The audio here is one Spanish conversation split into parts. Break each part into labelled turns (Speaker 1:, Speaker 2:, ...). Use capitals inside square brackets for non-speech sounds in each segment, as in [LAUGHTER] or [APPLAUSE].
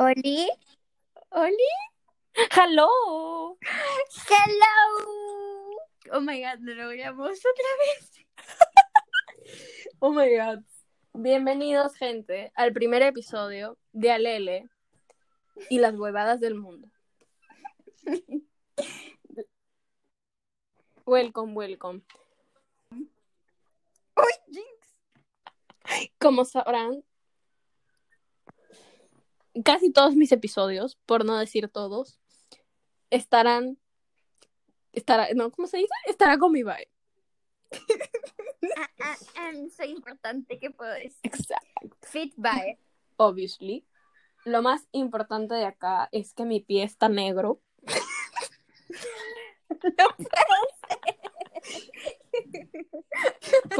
Speaker 1: Oli.
Speaker 2: Oli. Hello.
Speaker 1: Hello. Oh my god, lo logramos otra vez.
Speaker 2: Oh my god. Bienvenidos, gente, al primer episodio de Alele y las huevadas del mundo. welcome, welcome.
Speaker 1: Uy, Jinx.
Speaker 2: Como sabrán, casi todos mis episodios, por no decir todos, estarán. Estará, no, ¿cómo se dice? Estará con mi bye.
Speaker 1: Ah, ah, ah, soy importante, ¿qué puedo decir?
Speaker 2: Exacto.
Speaker 1: Fit by.
Speaker 2: Obviously. Lo más importante de acá es que mi pie está negro. [LAUGHS] [LAUGHS]
Speaker 1: No puedo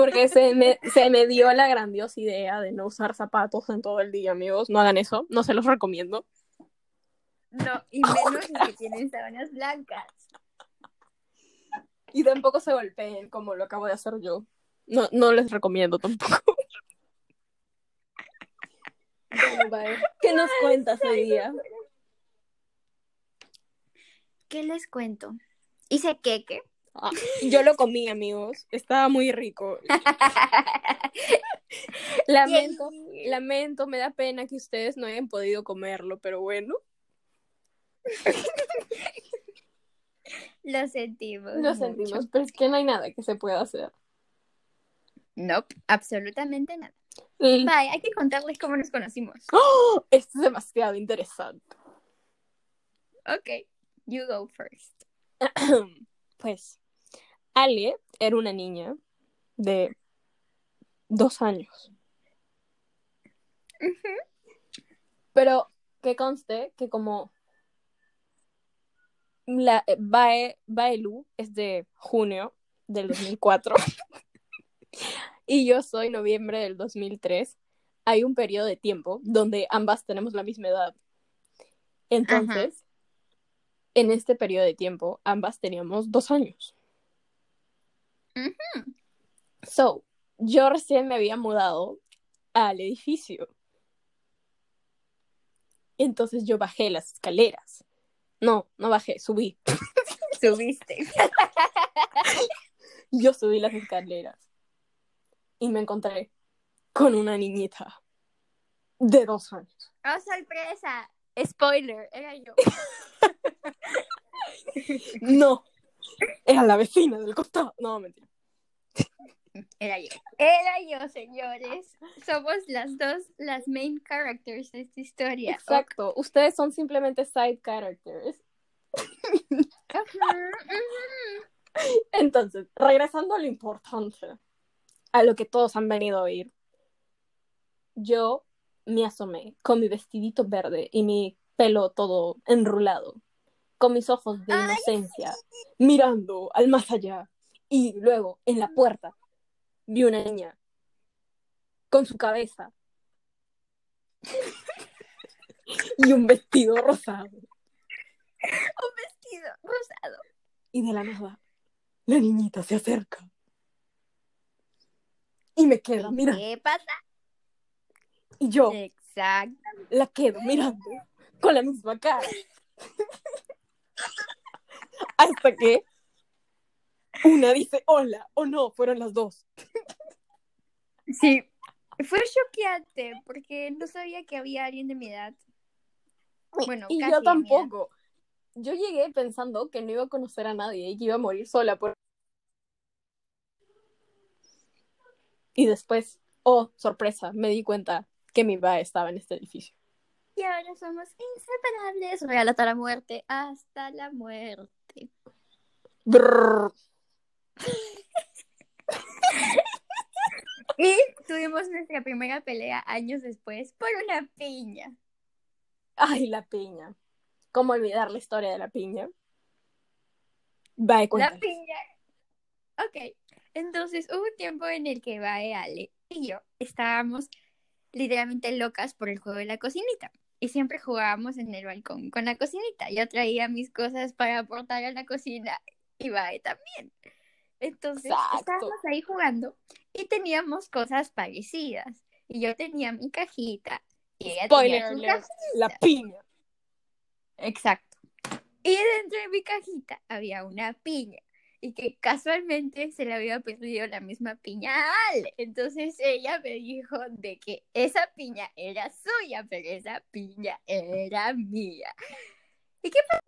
Speaker 2: Porque se me, se me dio la grandiosa idea de no usar zapatos en todo el día, amigos. No hagan eso, no se los recomiendo.
Speaker 1: No, y menos los que tienen sábanas blancas.
Speaker 2: Y tampoco se golpeen como lo acabo de hacer yo. No, no les recomiendo tampoco. Bueno, bye. ¿Qué nos cuentas hoy día?
Speaker 1: ¿Qué les cuento? Hice queque.
Speaker 2: Ah, yo lo comí, amigos. Estaba muy rico. [LAUGHS] Lamento, lamento, me da pena que ustedes no hayan podido comerlo, pero bueno.
Speaker 1: Lo sentimos.
Speaker 2: Lo
Speaker 1: mucho.
Speaker 2: sentimos, pero es que no hay nada que se pueda hacer.
Speaker 1: Nope, absolutamente nada.
Speaker 2: Mm.
Speaker 1: Bye, hay que contarles cómo nos conocimos.
Speaker 2: ¡Oh! Esto es demasiado interesante.
Speaker 1: Ok, you go first. [CLEARS THROAT]
Speaker 2: Pues, Ale era una niña de dos años. Pero que conste que como la eh, Bae, Baelu es de junio del 2004 [LAUGHS] y yo soy noviembre del 2003, hay un periodo de tiempo donde ambas tenemos la misma edad. Entonces, en este periodo de tiempo, ambas teníamos dos años. So, yo recién me había mudado al edificio. Entonces yo bajé las escaleras. No, no bajé, subí. [LAUGHS]
Speaker 1: Subiste. [LAUGHS]
Speaker 2: Yo subí las escaleras. Y me encontré con una niñita de dos años.
Speaker 1: ¡Oh, sorpresa! Spoiler, era yo. [LAUGHS]
Speaker 2: No, era la vecina del costado. No, mentira. [LAUGHS]
Speaker 1: Era yo. Era yo, señores. Somos las dos, las main characters de esta historia.
Speaker 2: Exacto. Ustedes son simplemente side characters. Entonces, regresando a lo importante, a lo que todos han venido a oír, yo me asomé con mi vestidito verde y mi pelo todo enrulado, con mis ojos de
Speaker 1: Ay,
Speaker 2: inocencia, mirando al más allá. Y luego, en la puerta, vi una niña con su cabeza y un vestido rosado.
Speaker 1: Un vestido rosado.
Speaker 2: Y de la nada, la niñita se acerca. Y me queda mirando.
Speaker 1: ¿Qué pasa?
Speaker 2: Y yo
Speaker 1: Exacto.
Speaker 2: la quedo mirando con la misma cara. [LAUGHS] Hasta que una dice hola o no, fueron las dos.
Speaker 1: Sí. Fue choqueante porque no sabía que había alguien de mi edad. Bueno,
Speaker 2: y
Speaker 1: casi
Speaker 2: yo tampoco. Yo llegué pensando que no iba a conocer a nadie y que iba a morir sola. Por... Y después, oh, sorpresa, me di cuenta que mi va estaba en este edificio.
Speaker 1: Y ahora somos inseparables. Real hasta la muerte. Hasta la muerte.
Speaker 2: Brrr. [LAUGHS]
Speaker 1: Y tuvimos nuestra primera pelea años después por una piña.
Speaker 2: Ay, la piña. ¿Cómo olvidar la historia de la piña? Va,
Speaker 1: La piña. Ok. Entonces hubo un tiempo en el que Bae, Ale y yo estábamos literalmente locas por el juego de la cocinita. Y siempre jugábamos en el balcón con la cocinita. Yo traía mis cosas para aportar a la cocina y Bae también. Entonces
Speaker 2: Exacto.
Speaker 1: estábamos ahí jugando y teníamos cosas parecidas. Y yo tenía mi cajita Y ella
Speaker 2: Spoiler
Speaker 1: tenía su cajita.
Speaker 2: la piña.
Speaker 1: Exacto. Y dentro de mi cajita había una piña. Y que casualmente se le había perdido la misma piña a Ale. Entonces ella me dijo de que esa piña era suya, pero esa piña era mía.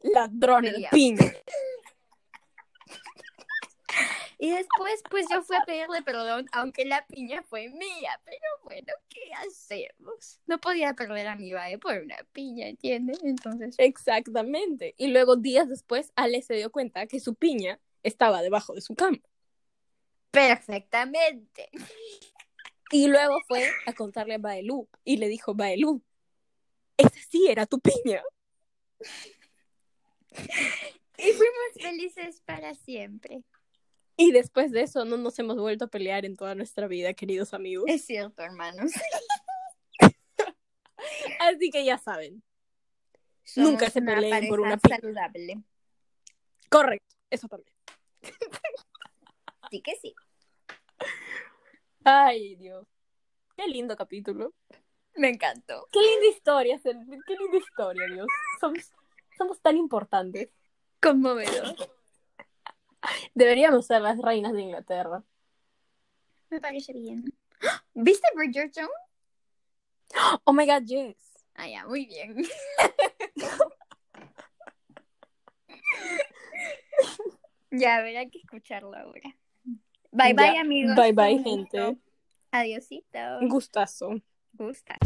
Speaker 2: Ladrona de
Speaker 1: Pelea.
Speaker 2: piña.
Speaker 1: Y después, pues yo fui a pedirle perdón, aunque la piña fue mía. Pero bueno, ¿qué hacemos? No podía perder a mi bae por una piña, ¿entiendes? Entonces,
Speaker 2: Exactamente. Y luego días después, Ale se dio cuenta que su piña estaba debajo de su cama.
Speaker 1: perfectamente.
Speaker 2: Y luego fue a contarle a Baelu y le dijo, Baelu, esa sí era tu piña.
Speaker 1: Y fuimos felices para siempre.
Speaker 2: Y después de eso no nos hemos vuelto a pelear en toda nuestra vida, queridos amigos.
Speaker 1: Es cierto, hermanos. [LAUGHS]
Speaker 2: Así que ya saben.
Speaker 1: Somos
Speaker 2: Nunca se
Speaker 1: una
Speaker 2: peleen por una piña.
Speaker 1: saludable.
Speaker 2: Correcto, eso también.
Speaker 1: Sí que sí.
Speaker 2: Ay, Dios. Qué lindo capítulo.
Speaker 1: Me encantó.
Speaker 2: Qué linda historia, qué linda historia, Dios. Somos, somos tan importantes.
Speaker 1: Conmovedor.
Speaker 2: Deberíamos ser las reinas de Inglaterra.
Speaker 1: Me parece bien. ¿Viste Bridgerton?
Speaker 2: Oh my god, yes.
Speaker 1: Ah, ya, muy bien. [LAUGHS] ya, habrá que escucharlo ahora. Bye bye, amigos.
Speaker 2: Bye bye, gente.
Speaker 1: Adiosito.
Speaker 2: Gustazo.
Speaker 1: Gusta.